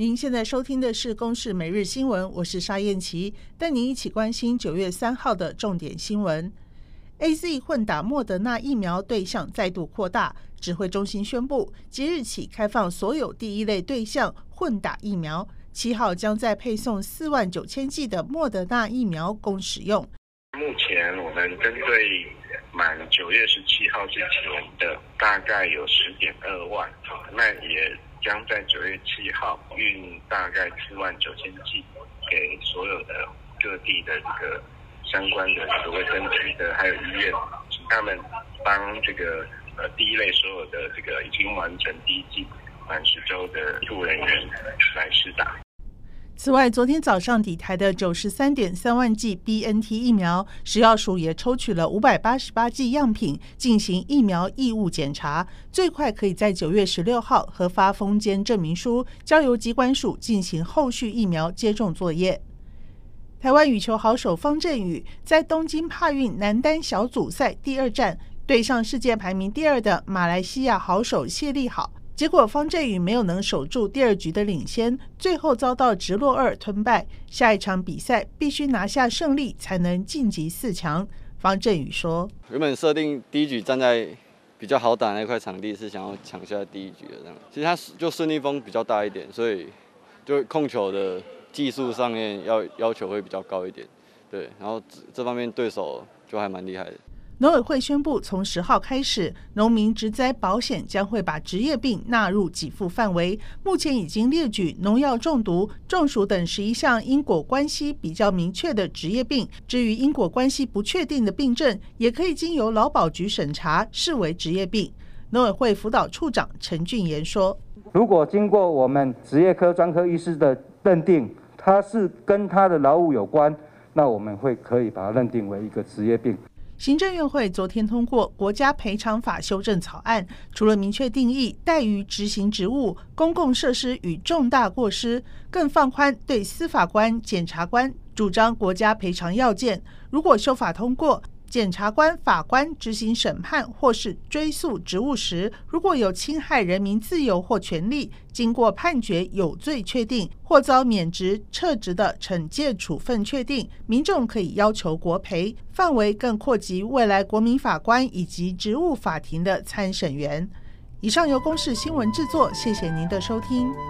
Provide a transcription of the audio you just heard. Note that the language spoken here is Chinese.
您现在收听的是《公视每日新闻》，我是沙燕琪，带您一起关心九月三号的重点新闻。AZ 混打莫德纳疫苗对象再度扩大，指挥中心宣布，即日起开放所有第一类对象混打疫苗，七号将再配送四万九千剂的莫德纳疫苗供使用。目前我们针对满九月十七号之前的大概有十点二万，那也。将在九月七号运大概四万九千剂给所有的各地的这个相关的这个卫生局的还有医院，请他们帮这个呃第一类所有的这个已经完成第一剂满十周的医护人员来施打。此外，昨天早上抵台的九十三点三万剂 BNT 疫苗，食药署也抽取了五百八十八剂样品进行疫苗异物检查，最快可以在九月十六号核发封监证明书，交由机关署进行后续疫苗接种作业。台湾羽球好手方振宇在东京帕运男单小组赛第二战对上世界排名第二的马来西亚好手谢丽好。结果方振宇没有能守住第二局的领先，最后遭到直落二吞败。下一场比赛必须拿下胜利才能晋级四强。方振宇说：“原本设定第一局站在比较好打那块场地，是想要抢下第一局的这样。其实他就顺利风比较大一点，所以就控球的技术上面要要求会比较高一点。对，然后这方面对手就还蛮厉害的。”农委会宣布，从十号开始，农民职灾保险将会把职业病纳入给付范围。目前已经列举农药中毒、中暑等十一项因果关系比较明确的职业病。至于因果关系不确定的病症，也可以经由劳保局审查，视为职业病。农委会辅导处长陈俊言说：“如果经过我们职业科专科医师的认定，他是跟他的劳务有关，那我们会可以把它认定为一个职业病。”行政院会昨天通过国家赔偿法修正草案，除了明确定义怠于执行职务、公共设施与重大过失，更放宽对司法官、检察官主张国家赔偿要件。如果修法通过，检察官、法官执行审判或是追诉职务时，如果有侵害人民自由或权利，经过判决有罪确定或遭免职、撤职的惩戒处分确定，民众可以要求国赔，范围更扩及未来国民法官以及职务法庭的参审员。以上由公视新闻制作，谢谢您的收听。